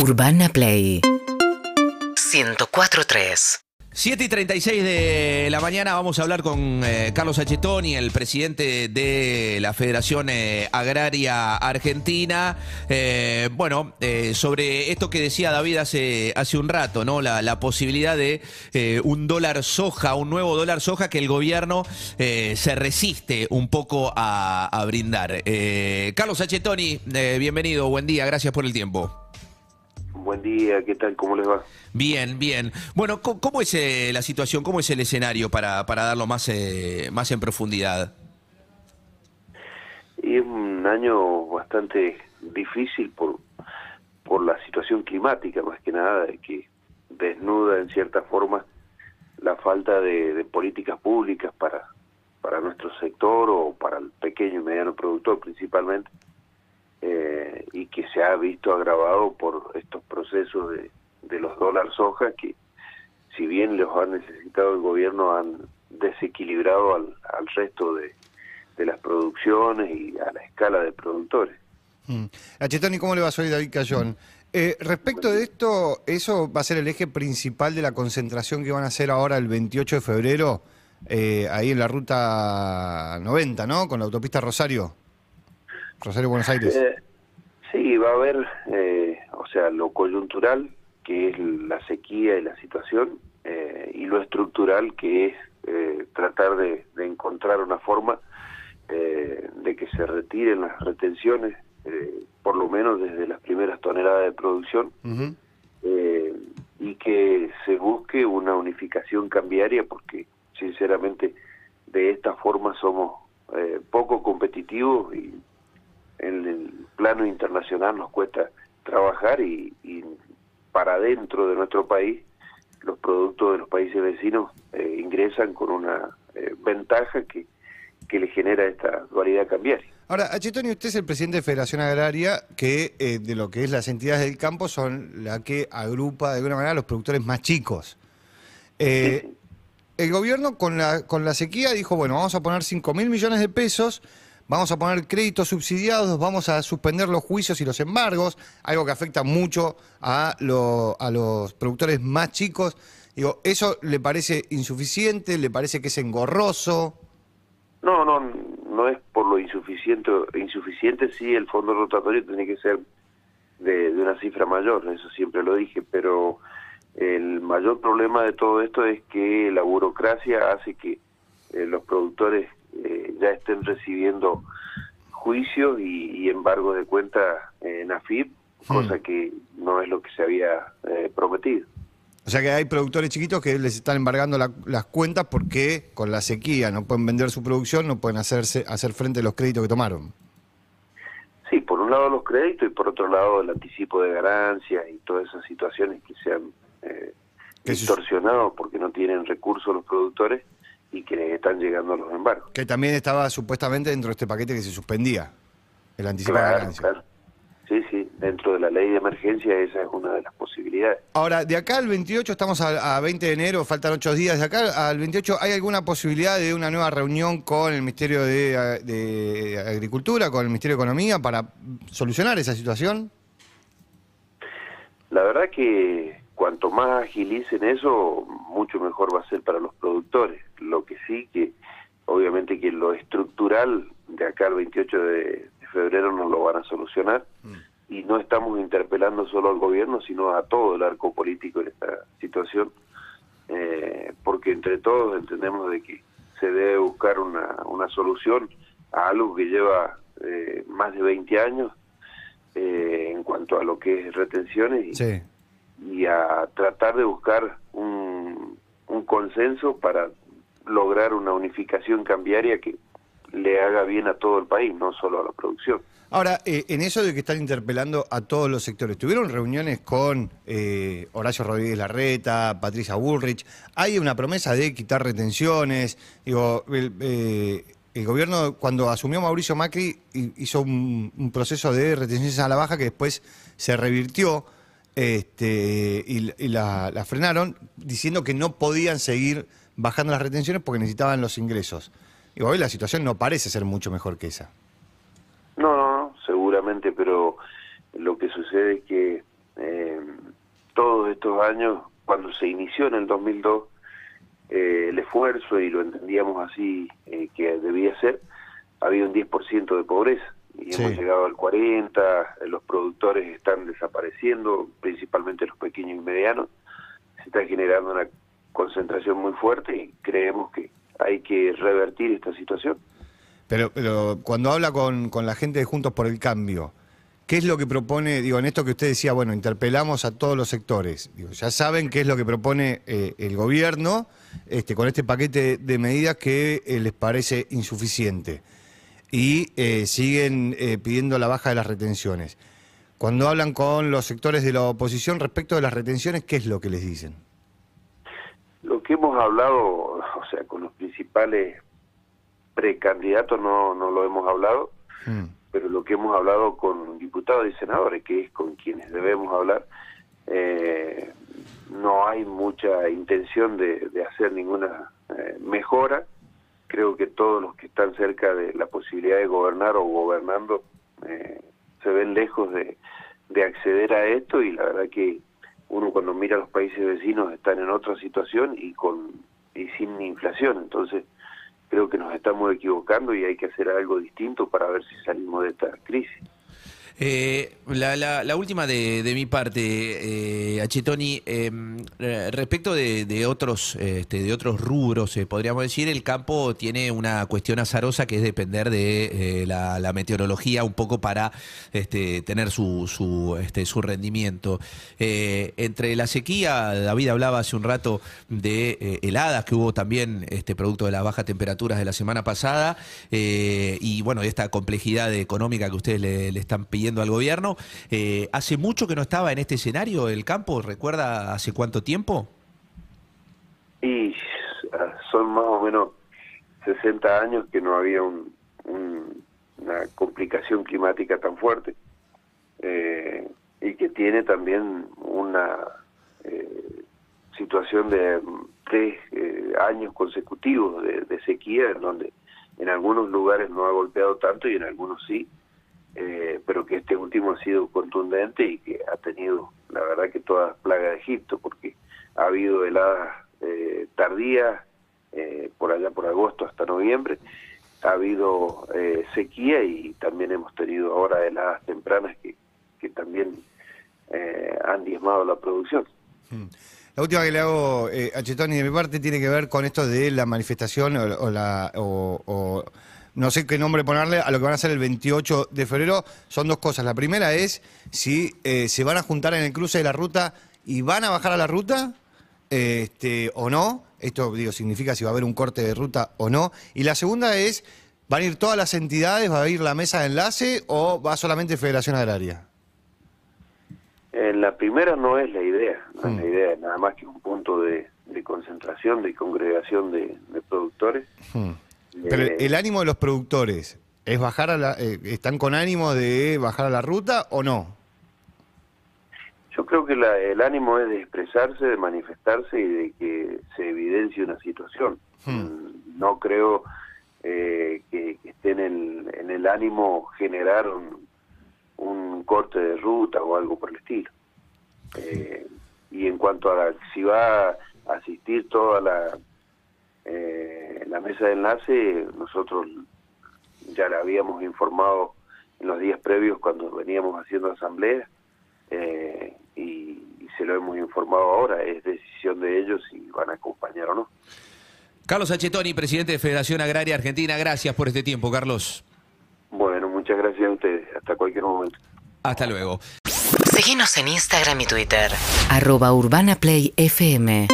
Urbana Play 104.3 7 y 36 de la mañana vamos a hablar con eh, Carlos Achetoni, el presidente de la Federación eh, Agraria Argentina. Eh, bueno, sobre esto que decía David hace, hace un rato, ¿no? La, posibilidad de un dólar soja, un nuevo dólar soja que el gobierno se resiste un poco a, a brindar. Carlos Achetoni, bienvenido, buen día, gracias por el tiempo. Buen día, ¿qué tal? ¿Cómo les va? Bien, bien. Bueno, ¿cómo, cómo es eh, la situación? ¿Cómo es el escenario para, para darlo más, eh, más en profundidad? Y es un año bastante difícil por, por la situación climática, más que nada, de que desnuda en cierta forma la falta de, de políticas públicas para, para nuestro sector o para el pequeño y mediano productor principalmente, eh, y que se ha visto agravado por estos procesos de, de los dólares soja que, si bien los ha necesitado el gobierno, han desequilibrado al, al resto de, de las producciones y a la escala de productores. Mm. Achetoni, ¿cómo le va? Soy David Cayón. Eh, respecto de esto, ¿eso va a ser el eje principal de la concentración que van a hacer ahora el 28 de febrero, eh, ahí en la ruta 90, ¿no? Con la autopista Rosario. Rosario, Buenos Aires. Eh, sí, va a haber, eh, o sea, lo coyuntural, que es la sequía y la situación, eh, y lo estructural, que es eh, tratar de, de encontrar una forma eh, de que se retiren las retenciones, eh, por lo menos desde las primeras toneladas de producción, eh, y que se busque una unificación cambiaria, porque sinceramente de esta forma somos eh, poco competitivos y en el plano internacional nos cuesta trabajar y, y para dentro de nuestro país los productos de los países vecinos eh, ingresan con una eh, ventaja que, que le genera esta dualidad cambiaria. Ahora, Achetoni, usted es el presidente de Federación Agraria, que eh, de lo que es las entidades del campo son la que agrupa de alguna manera a los productores más chicos. Eh, el gobierno con la, con la sequía dijo, bueno, vamos a poner 5 mil millones de pesos, vamos a poner créditos subsidiados, vamos a suspender los juicios y los embargos, algo que afecta mucho a, lo- a los productores más chicos. Digo, ¿eso le parece insuficiente? ¿Le parece que es engorroso? No, no, no es por lo insuficiente. Insuficiente sí, el fondo rotatorio tiene que ser de, una cifra mayor, eso siempre lo dije, pero el mayor problema de todo esto es que la burocracia hace que eh, los productores eh, ya estén recibiendo juicios y, y embargos de cuenta en AFIP, cosa que no es lo que se había eh, prometido. O sea que hay productores chiquitos que les están embargando la- las cuentas porque con la sequía no pueden vender su producción, no pueden hacerse, hacer frente a los créditos que tomaron. Sí, por un lado los créditos y por otro lado el anticipo de ganancias y todas esas situaciones que se han eh, distorsionado porque no tienen recursos los productores y que les están llegando a los embargos. Que también estaba supuestamente dentro de este paquete que se suspendía, el anticipo de Claro, ganancias. claro. Sí, sí, dentro de la ley de emergencia esa es una de las posibilidades. Ahora, de acá al 28, estamos a, a 20 de enero, faltan ocho días. De acá al 28, ¿hay alguna posibilidad de una nueva reunión con el Ministerio de, de Agricultura, con el Ministerio de Economía, para solucionar esa situación? La verdad que cuanto más agilicen eso, mucho mejor va a ser para los productores. Lo que sí que, obviamente que lo estructural de acá al 28 de, de febrero no lo van a solucionar y no estamos interpelando solo al gobierno, sino a todo el arco político en esta situación, eh, porque entre todos entendemos de que se debe buscar una, una solución a algo que lleva eh, más de 20 años eh, en cuanto a lo que es retenciones y, Sí. y a tratar de buscar consenso para lograr una unificación cambiaria que le haga bien a todo el país, no solo a la producción. Ahora, eh, en eso de que están interpelando a todos los sectores, ¿tuvieron reuniones con eh, Horacio Rodríguez Larreta, Patricia Bullrich? ¿Hay una promesa de quitar retenciones? Digo, el, eh, el gobierno, cuando asumió Mauricio Macri, hi- hizo un proceso de retenciones a la baja que después se revirtió este, y, y la, frenaron, diciendo que no podían seguir bajando las retenciones porque necesitaban los ingresos. Digo, hoy la situación no parece ser mucho mejor que esa. No, no, no, seguramente, pero lo que sucede es que eh, todos estos años, cuando se inició en el 2002 eh, el esfuerzo, y lo entendíamos así eh, que debía ser, había un 10% de pobreza y hemos llegado al 40, los productores están desapareciendo, principalmente los pequeños y medianos, se está generando una concentración muy fuerte y creemos que hay que revertir esta situación. Pero, pero cuando habla con, con la gente de Juntos por el Cambio, ¿Qué es lo que propone, digo, en esto que usted decía, bueno, interpelamos a todos los sectores? Digo, ya saben qué es lo que propone eh, el gobierno este, con este paquete de medidas que eh, les parece insuficiente y eh, siguen pidiendo la baja de las retenciones. Cuando hablan con los sectores de la oposición respecto de las retenciones, ¿qué es lo que les dicen? Lo que hemos hablado, o sea, con los principales precandidatos no, no lo hemos hablado. Mm pero lo que hemos hablado con diputados y senadores, que es con quienes debemos hablar, eh, no hay mucha intención de, hacer ninguna eh, mejora. Creo que todos los que están cerca de la posibilidad de gobernar o gobernando eh, se ven lejos de, de acceder a esto y la verdad que uno cuando mira a los países vecinos están en otra situación y con y sin inflación, entonces creo que nos estamos equivocando y hay que hacer algo distinto para ver si salimos de esta crisis. Eh, la, la, última de, mi parte, eh, Achetoni, em, respecto de, otros este, de otros rubros, eh, podríamos decir, el campo tiene una cuestión azarosa que es depender de eh, la, meteorología un poco para este, tener su, su, este, su rendimiento. entre la sequía, David hablaba hace un rato de heladas que hubo también este, producto de las bajas temperaturas de la semana pasada y bueno, esta complejidad económica que ustedes le, le están pidiendo al gobierno. Eh, ¿Hace mucho que no estaba en este escenario el campo? ¿Recuerda hace cuánto tiempo? Y son más o menos 60 años que no había un, una complicación climática tan fuerte eh, y que tiene también una eh, situación de tres años consecutivos de, sequía en donde en algunos lugares no ha golpeado tanto y en algunos sí eh, pero que este último ha sido contundente y que ha tenido, la verdad, que toda plaga de Egipto, porque ha habido heladas eh, tardías, eh, por allá por agosto hasta noviembre, ha habido eh, sequía y también hemos tenido ahora heladas tempranas que, que también han diezmado la producción. Hmm. La última que le hago a Chetoni de mi parte tiene que ver con esto de la manifestación o, la... o no sé qué nombre ponerle a lo que van a hacer el 28 de febrero, son dos cosas. La primera es si eh, se van a juntar en el cruce de la ruta y van a bajar a la ruta este, o no. Esto digo, significa si va a haber un corte de ruta o no. Y la segunda es, ¿van a ir todas las entidades, va a ir la mesa de enlace o va solamente Federación Agraria? En la primera no es la idea, no es la mm. idea, nada más que un punto de, concentración, de congregación de, productores. Mm. Pero eh, el ánimo de los productores, ¿es bajar a la, eh, ¿están con ánimo de bajar a la ruta o no? Yo creo que el ánimo es de expresarse, de manifestarse y de que se evidencie una situación. Hmm. Mm, no creo eh, que, estén en, el ánimo generar un, corte de ruta o algo por el estilo. y en cuanto a si va a asistir toda la eh, la mesa de enlace nosotros ya la habíamos informado en los días previos cuando veníamos haciendo asamblea eh, y, se lo hemos informado ahora, es decisión de ellos si van a acompañar o no. Carlos Achetoni, presidente de Federación Agraria Argentina, gracias por este tiempo, Carlos. Bueno, muchas gracias a ustedes, hasta cualquier momento. Hasta luego. Síguenos en Instagram y Twitter. Arroba Urbana Play FM.